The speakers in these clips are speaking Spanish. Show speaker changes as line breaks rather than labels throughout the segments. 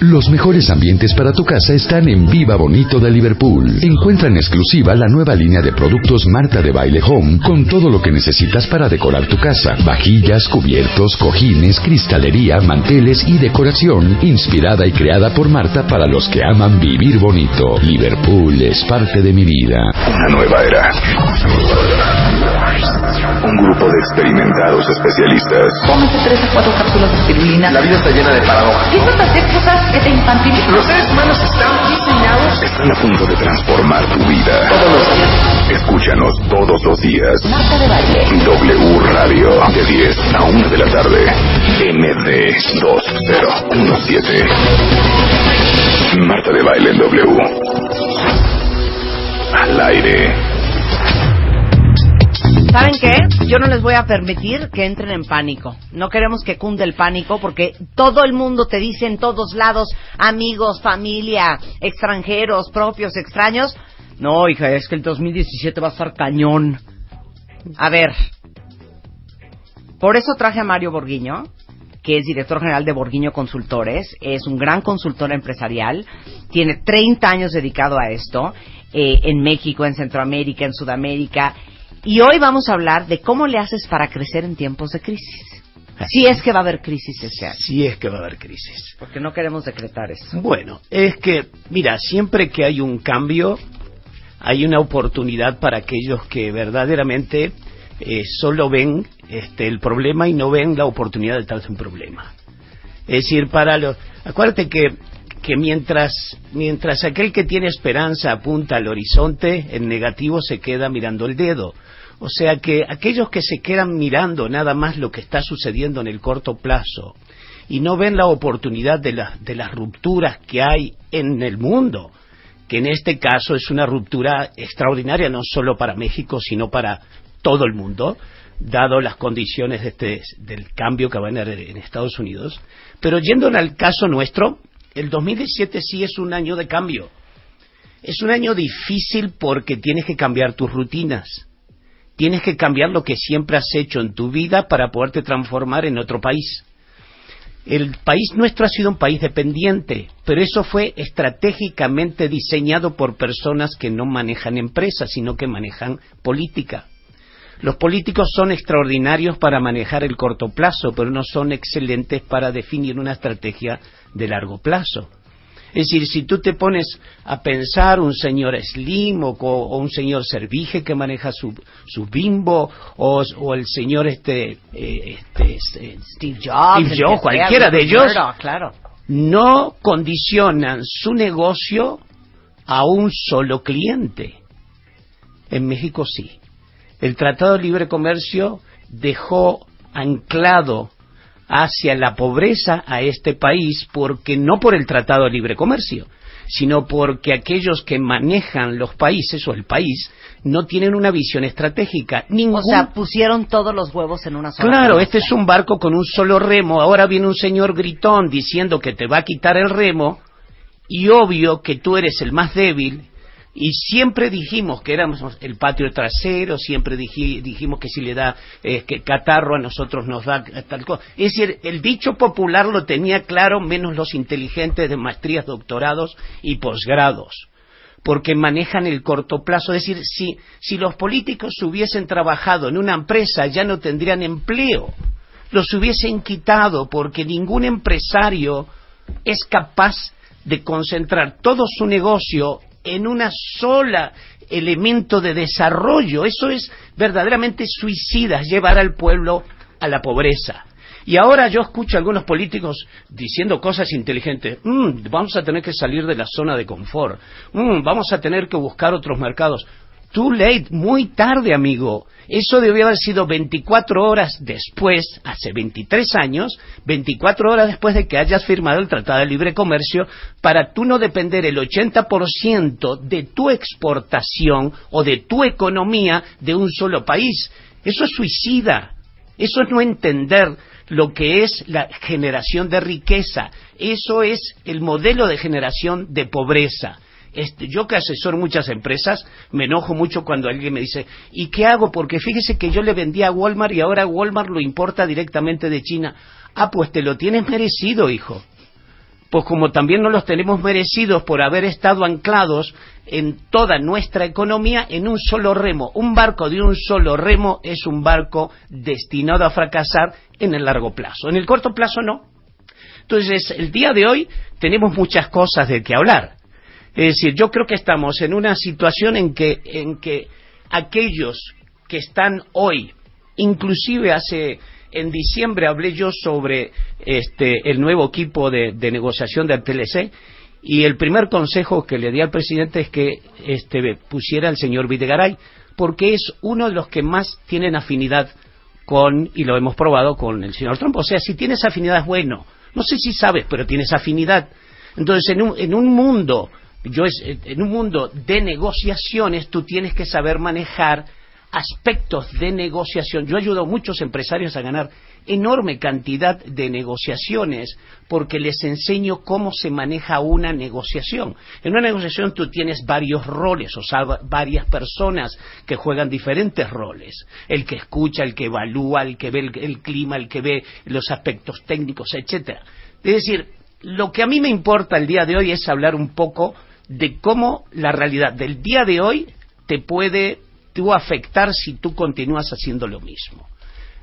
Los mejores ambientes para tu casa están en Viva Bonito de Liverpool. Encuentra en exclusiva la nueva línea de productos Marta de Baile Home con todo lo que necesitas para decorar tu casa. Vajillas, cubiertos, cojines, cristalería, manteles y decoración inspirada y creada por Marta para los que aman vivir bonito. Liverpool es parte de mi vida.
Una nueva era. Un grupo de experimentados especialistas.
Cómete tres o cuatro cápsulas de espirulina.
La vida está llena de paradojas.
Empiezas a hacer cosas
Los seres humanos están diseñados.
Están a punto de transformar tu vida.
Todos los días.
Escúchanos todos los días.
Marta de baile.
W Radio. De 10 a 1 de la tarde. MD 2017. Marta de baile en W. Al aire.
¿Saben qué? Yo no les voy a permitir que entren en pánico. No queremos que cunde el pánico porque todo el mundo te dice en todos lados, amigos, familia, extranjeros, propios, extraños. No, hija, es que el 2017 va a estar cañón. A ver. Por eso traje a Mario Borguiño, que es director general de Borguiño Consultores. Es un gran consultor empresarial. Tiene 30 años dedicado a esto. eh, en México, en Centroamérica, en Sudamérica. Y hoy vamos a hablar de cómo le haces para crecer en tiempos de crisis. Si es que va a haber crisis este año.
Sí es que va a haber crisis.
Porque no queremos decretar eso.
Bueno, es que, mira, siempre que hay un cambio, hay una oportunidad para aquellos que verdaderamente eh, solo ven este, el problema y no ven la oportunidad detrás de un problema. Es decir, para los... Acuérdate que, que mientras, mientras aquel que tiene esperanza apunta al horizonte, el negativo se queda mirando el dedo. O sea que aquellos que se quedan mirando nada más lo que está sucediendo en el corto plazo y no ven la oportunidad de, la- de las rupturas que hay en el mundo, que en este caso es una ruptura extraordinaria no solo para México, sino para todo el mundo, dado las condiciones de este- del cambio que va a haber en Estados Unidos. Pero yendo al caso nuestro, el 2017 sí es un año de cambio. Es un año difícil porque tienes que cambiar tus rutinas. Tienes que cambiar lo que siempre has hecho en tu vida para poderte transformar en otro país. El país nuestro ha sido un país dependiente, pero eso fue estratégicamente diseñado por personas que no manejan empresas, sino que manejan política. Los políticos son extraordinarios para manejar el corto plazo, pero no son excelentes para definir una estrategia de largo plazo. Es decir, si tú te pones a pensar un señor Slim o, un señor Servige que maneja su, su bimbo o, o el señor este, eh, este, este,
Steve Jobs.
Steve cualquiera de ellos,
claro.
no condicionan su negocio a un solo cliente. En México sí. El Tratado de Libre Comercio dejó anclado hacia la pobreza a este país porque no por el Tratado de Libre Comercio, sino porque aquellos que manejan los países o el país no tienen una visión estratégica. Ningún
O sea, pusieron todos los huevos en una sola
Claro,
canasta.
este es un barco con un solo remo. Ahora viene un señor gritón diciendo que te va a quitar el remo y obvio que tú eres el más débil. Y siempre dijimos que éramos el patio trasero, siempre diji- dijimos que si le da eh, que catarro a nosotros nos da tal cosa. Es decir, el dicho popular lo tenía claro, menos los inteligentes de maestrías, doctorados y posgrados porque manejan el corto plazo. Es decir, si, si los políticos hubiesen trabajado en una empresa ya no tendrían empleo, los hubiesen quitado porque ningún empresario es capaz de concentrar todo su negocio en una sola elemento de desarrollo. Eso es verdaderamente suicida, llevar al pueblo a la pobreza. Y ahora yo escucho a algunos políticos diciendo cosas inteligentes. "Mm, vamos a tener que salir de la zona de confort. Mm, vamos a tener que buscar otros mercados. Too late, muy tarde, amigo. Eso debió haber sido 24 horas después, hace 23 años, 24 horas después de que hayas firmado el Tratado de Libre Comercio, para tú no depender el 80% de tu exportación o de tu economía de un solo país. Eso es suicida. Eso es no entender lo que es la generación de riqueza. Eso es el modelo de generación de pobreza. Este, yo que asesoro muchas empresas, me enojo mucho cuando alguien me dice, ¿y qué hago? Porque fíjese que yo le vendí a Walmart y ahora Walmart lo importa directamente de China. Ah, pues te lo tienes merecido, hijo. pues como también no los tenemos merecidos por haber estado anclados en toda nuestra economía en un solo remo. Un barco de un solo remo es un barco destinado a fracasar en el largo plazo. En el corto plazo no. Entonces, el día de hoy tenemos muchas cosas de que hablar. Es decir, yo creo que estamos en una situación en que, en que aquellos que están hoy, inclusive hace en diciembre hablé yo sobre este, el nuevo equipo de, negociación del TLC y el primer consejo que le di al presidente es que este, pusiera al señor Videgaray, porque es uno de los que más tienen afinidad con, y lo hemos probado con el señor Trump. O sea, si tienes afinidad es bueno. No sé si sabes, pero tienes afinidad. Entonces, en un, en un mundo, yo es, en un mundo de negociaciones, tú tienes que saber manejar aspectos de negociación. Yo ayudo a muchos empresarios a ganar enorme cantidad de negociaciones porque les enseño cómo se maneja una negociación. En una negociación tú tienes varios roles, o sea, varias personas que juegan diferentes roles. El que escucha, el que evalúa, el que ve el, clima, el que ve los aspectos técnicos, etcétera. Es decir, lo que a mí me importa el día de hoy es hablar un poco de cómo la realidad del día de hoy te puede tú afectar si tú continúas haciendo lo mismo.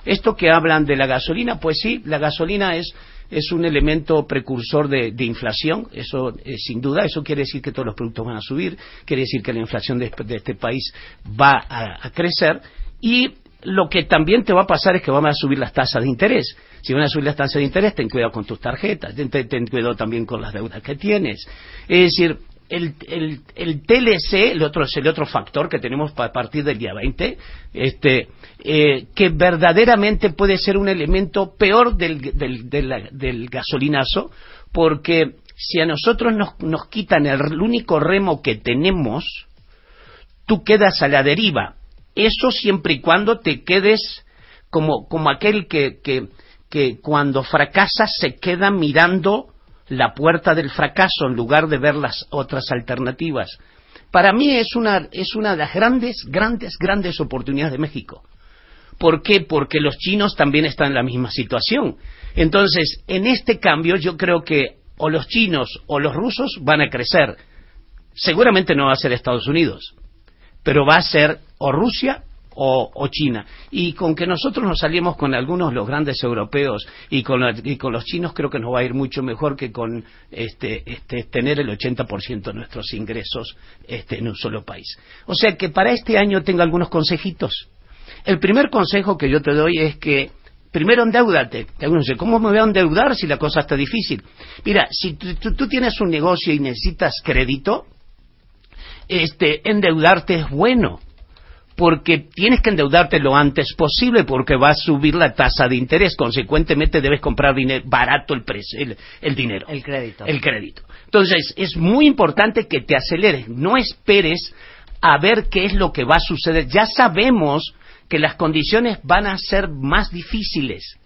Esto que hablan de la gasolina, pues sí, la gasolina es, es un elemento precursor de, inflación, eso eh, sin duda, eso quiere decir que todos los productos van a subir, quiere decir que la inflación de, este país va a, crecer y lo que también te va a pasar es que van a subir las tasas de interés. Si van a subir las tasas de interés, ten cuidado con tus tarjetas, ten cuidado también con las deudas que tienes. Es decir, el, TLC, el otro, es el otro factor que tenemos a partir del día 20, este, eh, que verdaderamente puede ser un elemento peor del, del, gasolinazo, porque si a nosotros nos, nos quitan el, único remo que tenemos, tú quedas a la deriva. Eso siempre y cuando te quedes como, como aquel que, que, que cuando fracasa se queda mirando la puerta del fracaso en lugar de ver las otras alternativas. Para mí es una, es una de las grandes, grandes, grandes oportunidades de México. ¿Por qué? Porque los chinos también están en la misma situación. Entonces, en este cambio yo creo que o los chinos o los rusos van a crecer. Seguramente no va a ser Estados Unidos, pero va a ser o Rusia o, China. Y con que nosotros nos salimos con algunos los grandes europeos y con, los chinos, creo que nos va a ir mucho mejor que con este, este, tener el 80% de nuestros ingresos este, en un solo país. O sea que para este año tengo algunos consejitos. El primer consejo que yo te doy es que primero endeudate. ¿cómo me voy a endeudar si la cosa está difícil? Mira, si tú, tienes un negocio y necesitas crédito, este, endeudarte es bueno porque tienes que endeudarte lo antes posible porque va a subir la tasa de interés. Consecuentemente debes comprar barato el, precio, el, dinero.
El crédito.
El crédito. Entonces es muy importante que te aceleres. No esperes a ver qué es lo que va a suceder. Ya sabemos que las condiciones van a ser más difíciles.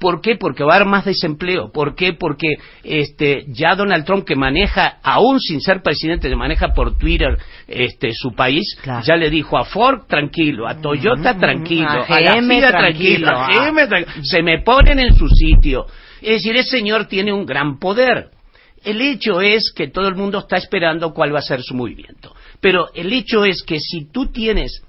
¿Por qué? Porque va a haber más desempleo. ¿Por qué? Porque este, ya Donald Trump, que maneja, aún sin ser presidente, maneja por Twitter este, su país, ya le dijo a Ford tranquilo, a Toyota tranquilo, a, GM, tranquilo, a GM tranquilo. Se me ponen en su sitio. Es decir, ese señor tiene un gran poder. El hecho es que todo el mundo está esperando cuál va a ser su movimiento. Pero el hecho es que si tú tienes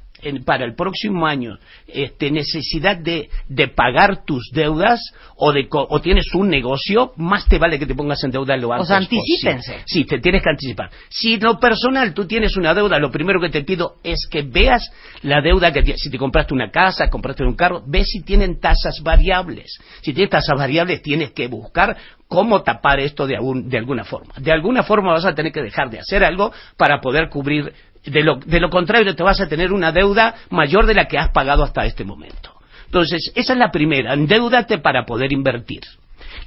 para el próximo año este, necesidad de, pagar tus deudas o, de, o tienes un negocio, más te vale que te pongas en deuda lo antes
O sea, anticípense.
Sí, te tienes que anticipar. Si lo personal tú tienes una deuda, lo primero que te pido es que veas la deuda que tienes. Si te compraste una casa, compraste un carro, ve si tienen tasas variables. Si tienes tasas variables, tienes que buscar cómo tapar esto de, de alguna forma. De alguna forma vas a tener que dejar de hacer algo para poder cubrir de lo, de lo contrario, te vas a tener una deuda mayor de la que has pagado hasta este momento. Entonces, esa es la primera, endeudate para poder invertir.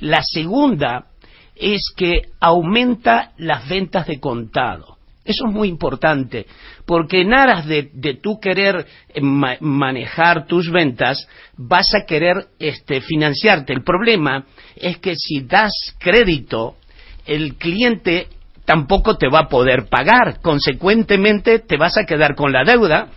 La segunda es que aumenta las ventas de contado. Eso es muy importante, porque en aras de, de tú querer eh, manejar tus ventas, vas a querer este, financiarte. El problema es que si das crédito, el cliente tampoco te va a poder pagar. Consecuentemente, te vas a quedar con la deuda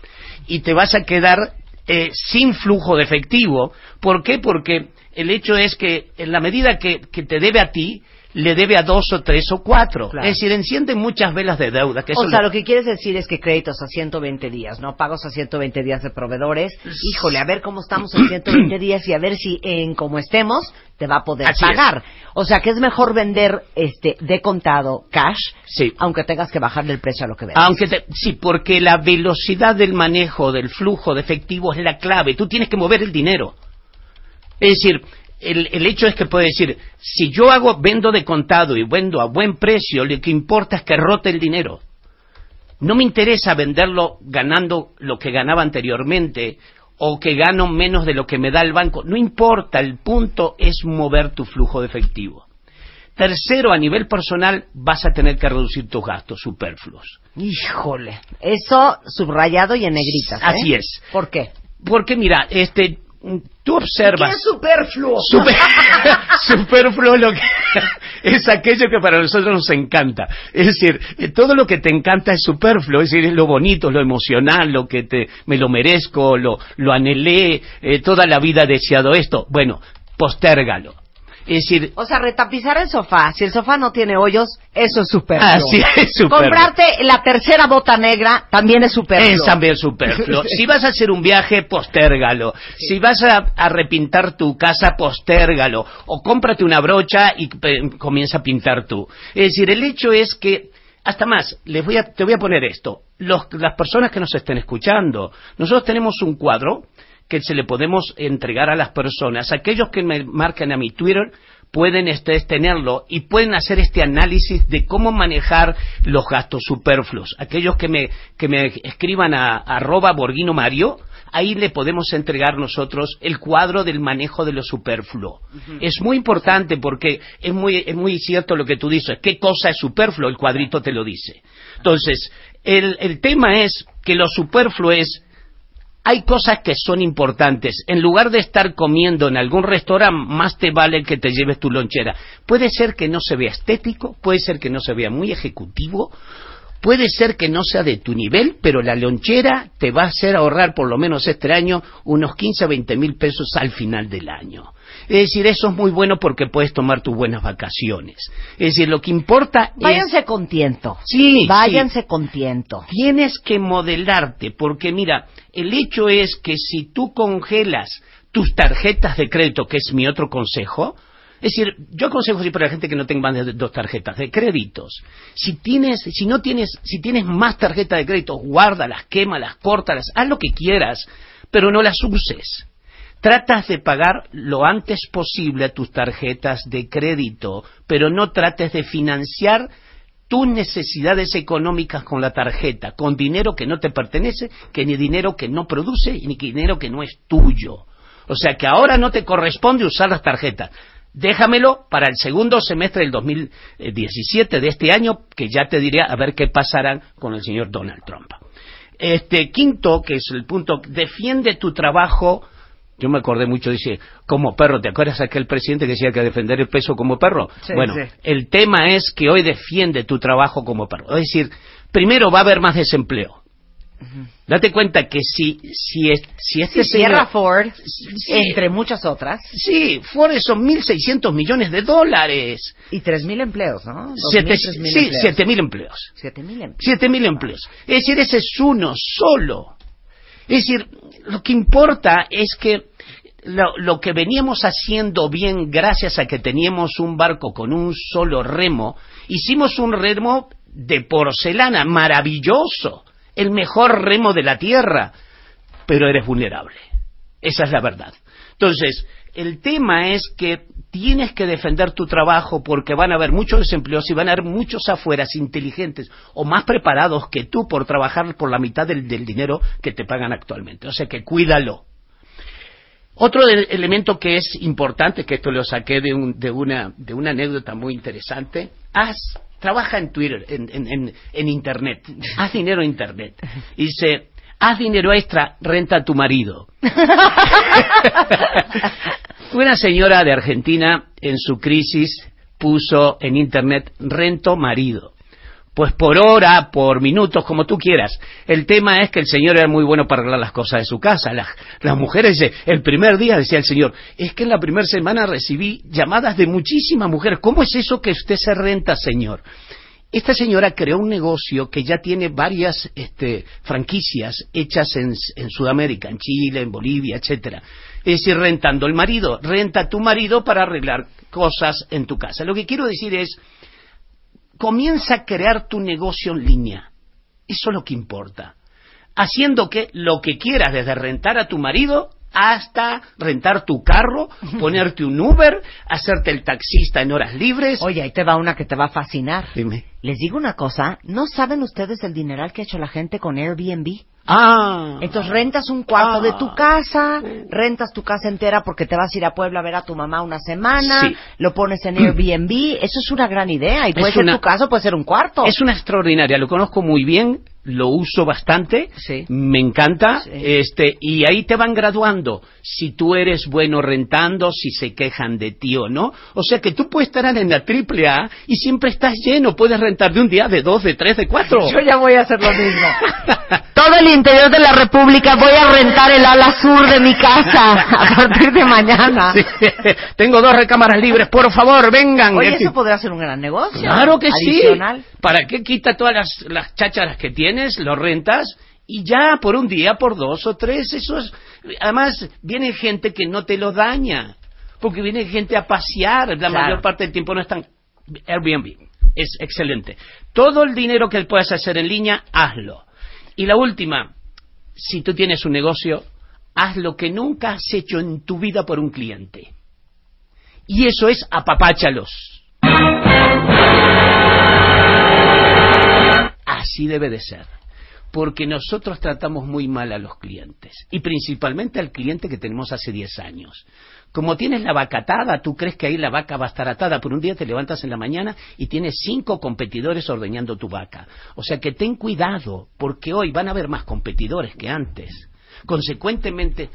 y te vas a quedar eh, sin flujo de efectivo. ¿Por qué? Porque el hecho es que en la medida que, te debe a ti, le debe a dos o tres o cuatro.
Claro.
Es decir, enciende muchas velas de deuda. Que
O sea,
lo-
lo que quieres decir es que créditos a 120 días, ¿no? Pagos a 120 días de proveedores. Híjole, a ver cómo estamos en 120 días y a ver si en como estemos te va a poder
Así
pagar. O sea, que es mejor vender este de contado cash,
Sí.
aunque tengas que bajarle el precio a lo que vendes.
Aunque te- sí, porque la velocidad del manejo del flujo de efectivo es la clave. Tú tienes que mover el dinero. Es decir, el, el hecho es que puede decir, si yo hago, vendo de contado y vendo a buen precio, lo que importa es que rote el dinero. No me interesa venderlo ganando lo que ganaba anteriormente o que gano menos de lo que me da el banco. No importa, el punto es mover tu flujo de efectivo. Tercero, a nivel personal, vas a tener que reducir tus gastos superfluos.
Híjole, eso subrayado y en negritas. ¿eh?
Así es.
¿Por qué?
Porque mira, este, tú observas.
¿Qué es superfluo?
Super- superfluo lo que es aquello que para nosotros nos encanta. Es decir, eh, todo lo que te encanta es superfluo, es decir, es lo bonito, lo emocional, lo que te, me lo merezco, lo, lo anhelé, eh, toda la vida he deseado esto. Bueno, postérgalo. Es decir,
O sea, retapizar el sofá. Si el sofá no tiene hoyos, eso es superfluo.
así es superfluo.
Comprarte la tercera bota negra también es superfluo.
Es también superfluo. Si vas a hacer un viaje, postérgalo. Si vas a, a repintar tu casa, postérgalo. O cómprate una brocha y comienza a pintar tú. Es decir, el hecho es que, hasta más, les voy a, te voy a poner esto. Los- las personas que nos estén escuchando, nosotros tenemos un cuadro que se le podemos entregar a las personas. Aquellos que me marcan a mi Twitter pueden este, tenerlo y pueden hacer este análisis de cómo manejar los gastos superfluos. Aquellos que me, que me escriban a, a arroba Borghino Mario, ahí le podemos entregar nosotros el cuadro del manejo de lo superfluo. Es muy importante porque es muy, es muy cierto lo que tú dices. ¿Qué cosa es superfluo? El cuadrito te lo dice. Entonces, el, el tema es que lo superfluo es hay cosas que son importantes. En lugar de estar comiendo en algún restaurante, más te vale que te lleves tu lonchera. Puede ser que no se vea estético, puede ser que no se vea muy ejecutivo, puede ser que no sea de tu nivel, pero la lonchera te va a hacer ahorrar por lo menos este año unos 15 a 20 mil pesos al final del año. Es decir, eso es muy bueno porque puedes tomar tus buenas vacaciones. Es decir, lo que importa es...
Váyanse con tiento.
Sí,
Váyanse con tiento.
Tienes que modelarte, porque mira, el hecho es que si tú congelas tus tarjetas de crédito, que es mi otro consejo, es decir, yo aconsejo siempre a la gente que no tenga más de dos tarjetas de créditos. Si tienes, si no tienes, si tienes más tarjetas de crédito, guárdalas, quémalas, córtalas, haz lo que quieras, pero no las uses. Tratas de pagar lo antes posible tus tarjetas de crédito, pero no trates de financiar tus necesidades económicas con la tarjeta, con dinero que no te pertenece, que ni dinero que no produce, ni dinero que no es tuyo. O sea que ahora no te corresponde usar las tarjetas. Déjamelo para el segundo semestre del 2017 de este año, que ya te diré a ver qué pasará con el señor Donald Trump. Este quinto, que es el punto, defiende tu trabajo. Yo me acordé mucho, dice, como perro. ¿Te acuerdas aquel presidente que decía que defender el peso como perro?
Sí,
bueno,
sí.
el tema es que hoy defiende tu trabajo como perro. Es decir, primero va a haber más desempleo. Date cuenta que si, si, si este
Si
señor-
Ford, entre muchas otras,
Sí, Ford son 1.600 millones de dólares.
y 3.000 empleos, ¿no? 2.000,
Siete-
3.000
sí,
empleos.
7.000 empleos.
7.000 empleos.
Siete mil empleos. Es decir, ese es uno solo. Es decir, lo que importa es que lo, lo que veníamos haciendo bien gracias a que teníamos un barco con un solo remo, hicimos un remo de porcelana maravilloso, el mejor remo de la tierra, pero eres vulnerable. Esa es la verdad. Entonces, el tema es que tienes que defender tu trabajo porque van a haber muchos desempleos y van a haber muchos afueras inteligentes o más preparados que tú por trabajar por la mitad del, dinero que te pagan actualmente. O sea que cuídalo. Otro elemento que es importante, que esto lo saqué de, un- de una, de una anécdota muy interesante, haz, trabaja en Twitter, en, en- en- en Internet, haz dinero en Internet. Y dice, haz dinero extra, renta a tu marido. Una señora de Argentina en su crisis puso en Internet, rento marido. Pues por hora, por minutos, como tú quieras. El tema es que el Señor era muy bueno para arreglar las cosas de su casa. Las, las mujeres, el primer día decía el Señor, es que en la primera semana recibí llamadas de muchísimas mujeres. ¿Cómo es eso que usted se renta, Señor? Esta señora creó un negocio que ya tiene varias este, franquicias hechas en, en, Sudamérica, en Chile, en Bolivia, etcétera. Es decir, rentando el marido, renta a tu marido para arreglar cosas en tu casa. Lo que quiero decir es, comienza a crear tu negocio en línea. Eso es lo que importa. Haciendo que lo que quieras, desde rentar a tu marido hasta rentar tu carro, ponerte un Uber, hacerte el taxista en horas libres.
Oye, ahí te va una que te va a fascinar.
Dime.
Les digo una cosa, ¿no saben ustedes el dineral que ha hecho la gente con Airbnb?
Ah.
Entonces rentas un cuarto
Ah.
de tu casa, rentas tu casa entera porque te vas a ir a Puebla a ver a tu mamá una semana,
Sí.
lo pones en Airbnb, eso es una gran idea y puede
Es
ser
una-
tu casa, puede ser un cuarto.
Es una extraordinaria, lo conozco muy bien, lo uso bastante,
Sí.
me encanta,
Sí.
este, y ahí te van graduando si tú eres bueno rentando, si se quejan de ti o no. O sea que tú puedes estar en la triple A y siempre estás lleno, puedes rentar de un día, de dos, de tres, de cuatro.
Yo ya voy a hacer lo mismo. Todo el interior de la República voy a rentar el ala sur de mi casa a partir de mañana.
Sí. Tengo dos recámaras libres, por favor, vengan.
Oye,
Es
eso podría ser un gran negocio.
Claro que
Adicional.
sí. ¿Para qué quita todas las, las chácharas que tienes, lo rentas y ya por un día, por dos o tres? Eso es. Además, viene gente que no te lo daña. Porque viene gente a pasear. La
Claro.
mayor parte del tiempo no están. Airbnb. Es excelente. Todo el dinero que puedas hacer en línea, hazlo. Y la última, si tú tienes un negocio, haz lo que nunca has hecho en tu vida por un cliente. Y eso es apapáchalos. Así debe de ser. Porque nosotros tratamos muy mal a los clientes. Y principalmente al cliente que tenemos hace 10 años. Como tienes la vaca atada, tú crees que ahí la vaca va a estar atada. Por un día te levantas en la mañana y tienes cinco competidores ordeñando tu vaca. O sea que ten cuidado, porque hoy van a haber más competidores que antes. Consecuentemente,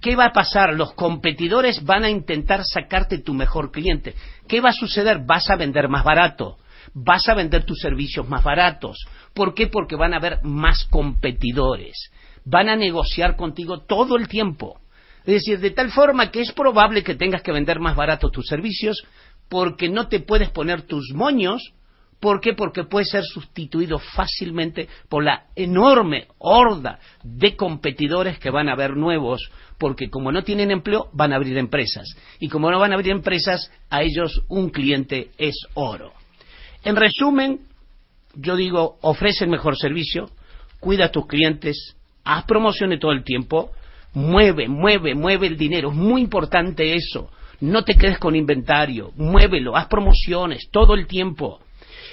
¿qué va a pasar? Los competidores van a intentar sacarte tu mejor cliente. ¿Qué va a suceder? Vas a vender más barato. Vas a vender tus servicios más baratos. ¿Por qué? Porque van a haber más competidores. Van a negociar contigo todo el tiempo. Es decir, de tal forma que es probable que tengas que vender más barato tus servicios porque no te puedes poner tus moños. ¿Por qué? Porque puede ser sustituido fácilmente por la enorme horda de competidores que van a haber nuevos, porque como no tienen empleo, van a abrir empresas. Y como no van a abrir empresas, a ellos un cliente es oro. En resumen, yo digo, ofrece el mejor servicio, cuida a tus clientes, haz promociones todo el tiempo, mueve, mueve, mueve el dinero. Es muy importante eso. No te quedes con inventario, muévelo, haz promociones todo el tiempo.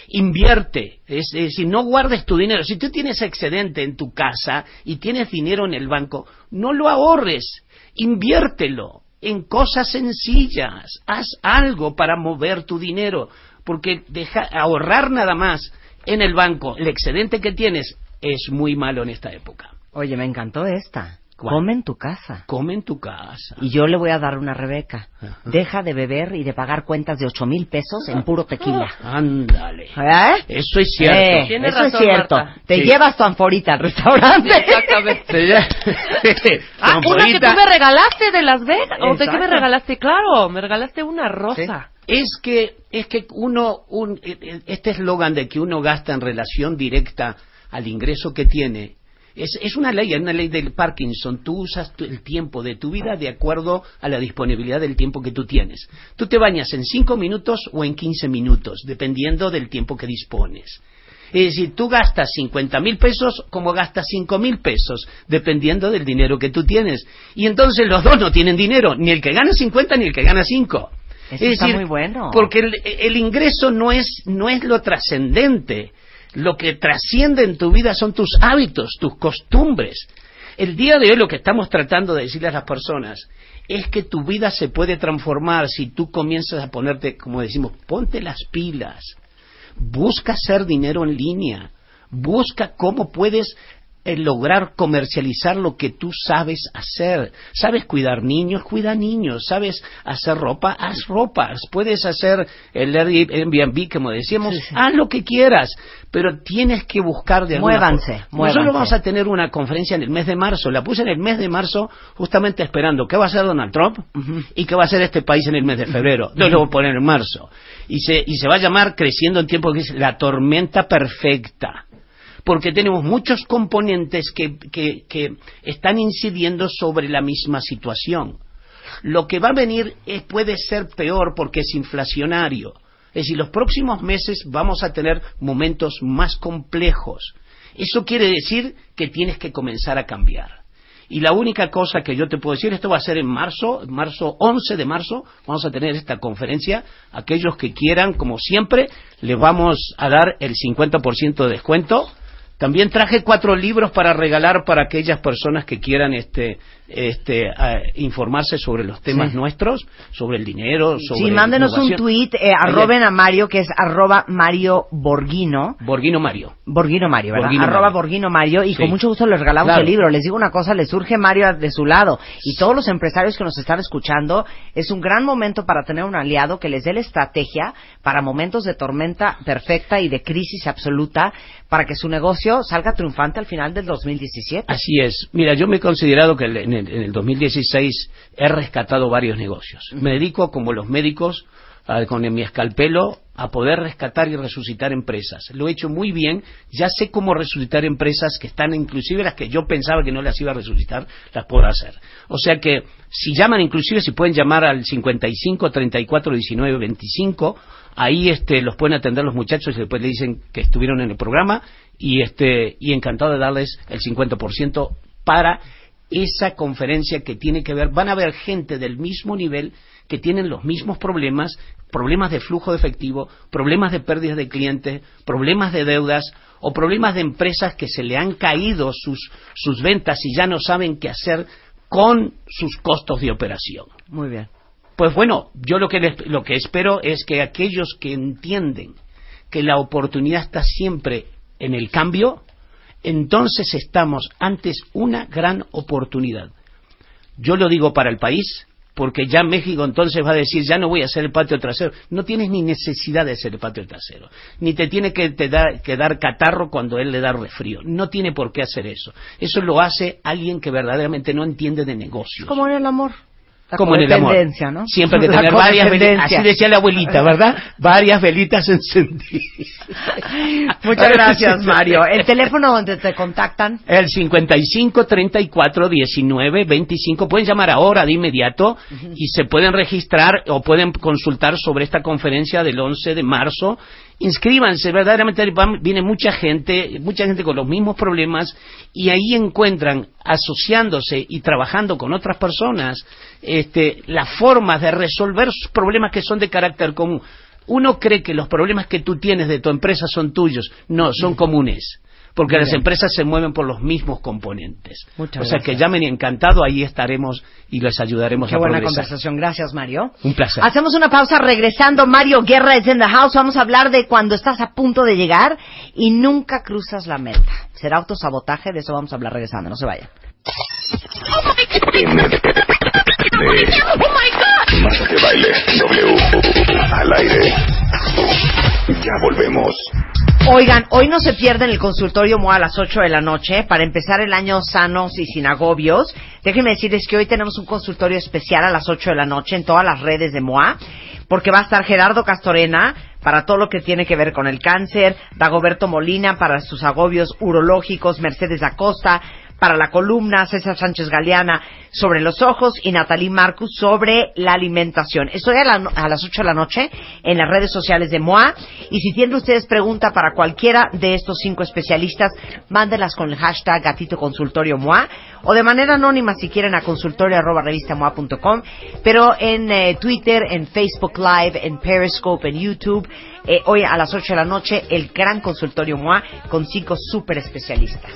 Invierte, es, decir, no guardes tu dinero. Si tú tienes excedente en tu casa y tienes dinero en el banco, no lo ahorres, inviértelo en cosas sencillas. Haz algo para mover tu dinero, porque deja, ahorrar nada más en el banco, el excedente que tienes, es muy malo en esta época.
Oye, me encantó esta.
¿Cuál?
Come en tu casa.
Come en tu casa.
Y yo le voy a dar una Rebeca.
Ajá.
Deja de beber y de pagar cuentas de ocho mil pesos en puro tequila.
Ándale.
¿Eh?
Eso es cierto.
Eh,
Tienes
eso es cierto.
Marta.
Te
Sí.
llevas tu anforita al restaurante.
Exactamente. Ah, una que tú me regalaste de Las Vegas. ¿O de qué me regalaste? Claro, me regalaste una rosa.
Es que, es que uno, un- este eslogan de que uno gasta en relación directa al ingreso que tiene, es, es una ley, es una ley del Parkinson. Tú usas el tiempo de tu vida de acuerdo a la disponibilidad del tiempo que tú tienes. Tú te bañas en 5 minutos o en 15 minutos, dependiendo del tiempo que dispones. Es decir, tú gastas 50 mil pesos como gastas 5 mil pesos, dependiendo del dinero que tú tienes. Y entonces los dos no tienen dinero, ni el que gana 50 ni el que gana 5.
Eso
es
está
decir,
muy bueno.
Porque el, el ingreso no es, no es lo trascendente. Lo que trasciende en tu vida son tus hábitos, tus costumbres. El día de hoy lo que estamos tratando de decirle a las personas es que tu vida se puede transformar si tú comienzas a ponerte, como decimos, ponte las pilas. Busca hacer dinero en línea. Busca cómo puedes el lograr comercializar lo que tú sabes hacer. Sabes cuidar niños, cuida niños. Sabes hacer ropa, haz ropa. Puedes hacer el Airbnb, como decíamos, haz lo que quieras. Pero tienes que buscar de alguna
Muévanse,
forma.
muévanse.
Nosotros vamos a tener una conferencia en el mes de marzo. La puse en el mes de marzo justamente esperando qué va a hacer Donald Trump y qué va a hacer este país en el mes de febrero. Entonces lo voy a poner en marzo. Y se, y se va a llamar Creciendo en Tiempo, que es la tormenta perfecta porque tenemos muchos componentes que, están incidiendo sobre la misma situación. Lo que va a venir eh, puede ser peor porque es inflacionario. Es decir, los próximos meses vamos a tener momentos más complejos. Eso quiere decir que tienes que comenzar a cambiar. Y la única cosa que yo te puedo decir, esto va a ser en marzo, marzo 11 de marzo, vamos a tener esta conferencia. Aquellos que quieran, como siempre, les vamos a dar el 50% de descuento. También traje cuatro libros para regalar para aquellas personas que quieran este, este, informarse sobre los temas
Sí.
nuestros, sobre el dinero, sobre
Sí, mándenos un
innovación.
tweet, eh, arroben a Mario, que es arroba Mario Borghino.
Borghino Mario.
Borghino Mario, ¿verdad?
Borghino
Arroba
Mario.
Borghino Mario y
Sí.
con mucho gusto les regalamos
Claro.
el libro. Les digo una cosa, les surge Mario de su lado y todos los empresarios que nos están escuchando, es un gran momento para tener un aliado que les dé la estrategia para momentos de tormenta perfecta y de crisis absoluta para que su negocio salga triunfante al final del 2017.
Así es. Mira, yo me he considerado que en el, en el 2016 he rescatado varios negocios. Me dedico, como los médicos, a- con mi escalpelo, a poder rescatar y resucitar empresas. Lo he hecho muy bien. Ya sé cómo resucitar empresas que están, inclusive las que yo pensaba que no las iba a resucitar, las puedo hacer. O sea que, si llaman, inclusive, si pueden llamar al 55 34 19 25, ahí este, los pueden atender los muchachos y después le dicen que estuvieron en el programa y, este, y encantado de darles el 50% para esa conferencia que tiene que ver, van a ver gente del mismo nivel que tienen los mismos problemas, problemas de flujo de efectivo, problemas de pérdidas de clientes, problemas de deudas o problemas de empresas que se le han caído sus, sus ventas y ya no saben qué hacer con sus costos de operación.
Muy bien.
Pues bueno, yo lo que, les- lo que espero es que aquellos que entienden que la oportunidad está siempre en el cambio, entonces estamos antes una gran oportunidad. Yo lo digo para el país, porque ya México entonces va a decir, ya no voy a hacer el patio trasero. No tienes ni necesidad de hacer el patio trasero. Ni te tiene que, te dar, que dar catarro cuando él le da resfrío. No tiene por qué hacer eso. Eso lo hace alguien que verdaderamente no entiende de negocios.
Como en el amor. La
Como en el amor.
¿no?
Siempre hay que tener varias velitas. Así decía la abuelita, ¿verdad? Varias velitas encendidas.
Muchas gracias, Mario. El teléfono donde te contactan.
El 55 34 19 25. Pueden llamar ahora de inmediato y se pueden registrar o pueden consultar sobre esta conferencia del 11 de marzo. Inscríbanse, verdaderamente viene mucha gente, mucha gente con los mismos problemas y ahí encuentran, asociándose y trabajando con otras personas, este, las formas de resolver sus problemas que son de carácter común. Uno cree que los problemas que tú tienes de tu empresa son tuyos. No, son comunes. Porque
Muy
las
bien.
empresas se mueven por los mismos componentes.
Muchas
o sea
gracias.
que llamen y encantado, ahí estaremos y les ayudaremos
Qué
a
buena
progresar.
conversación. Gracias, Mario.
Un placer.
Hacemos una pausa regresando. Mario Guerra es in the house. Vamos a hablar de cuando estás a punto de llegar y nunca cruzas la meta. ¿Será autosabotaje? De eso vamos a hablar regresando. No se vayan.
Marta de baile W al aire. Ya volvemos.
Oigan, hoy no se pierden el consultorio MOA a las 8 de la noche para empezar el año sanos y sin agobios. Déjenme decirles que hoy tenemos un consultorio especial a las 8 de la noche en todas las redes de MOA, porque va a estar Gerardo Castorena para todo lo que tiene que ver con el cáncer, Dagoberto Molina para sus agobios urológicos, Mercedes Acosta para la columna, César Sánchez Galeana sobre los ojos y Natalie Marcus sobre la alimentación. Estoy a, la- a las 8 de la noche en las redes sociales de MOA y si tienen ustedes pregunta para cualquiera de estos cinco especialistas, mándenlas con el hashtag gatito consultorio MOA o de manera anónima si quieren a consultorio arroba revista pero en eh, Twitter, en Facebook Live, en Periscope, en YouTube, eh, hoy a las 8 de la noche el gran consultorio MOA con cinco super especialistas.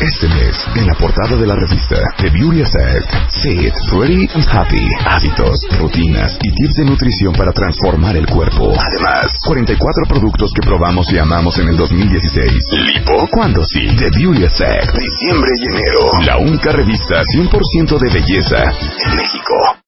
Este mes, en la portada de la revista The Beauty Effect, Fit, Ready and Happy, hábitos, rutinas y tips de nutrición para transformar el cuerpo. Además, 44 productos que probamos y amamos en el 2016. Lipo, cuando sí. The Beauty Effect, diciembre y enero. La única revista 100% de belleza en México.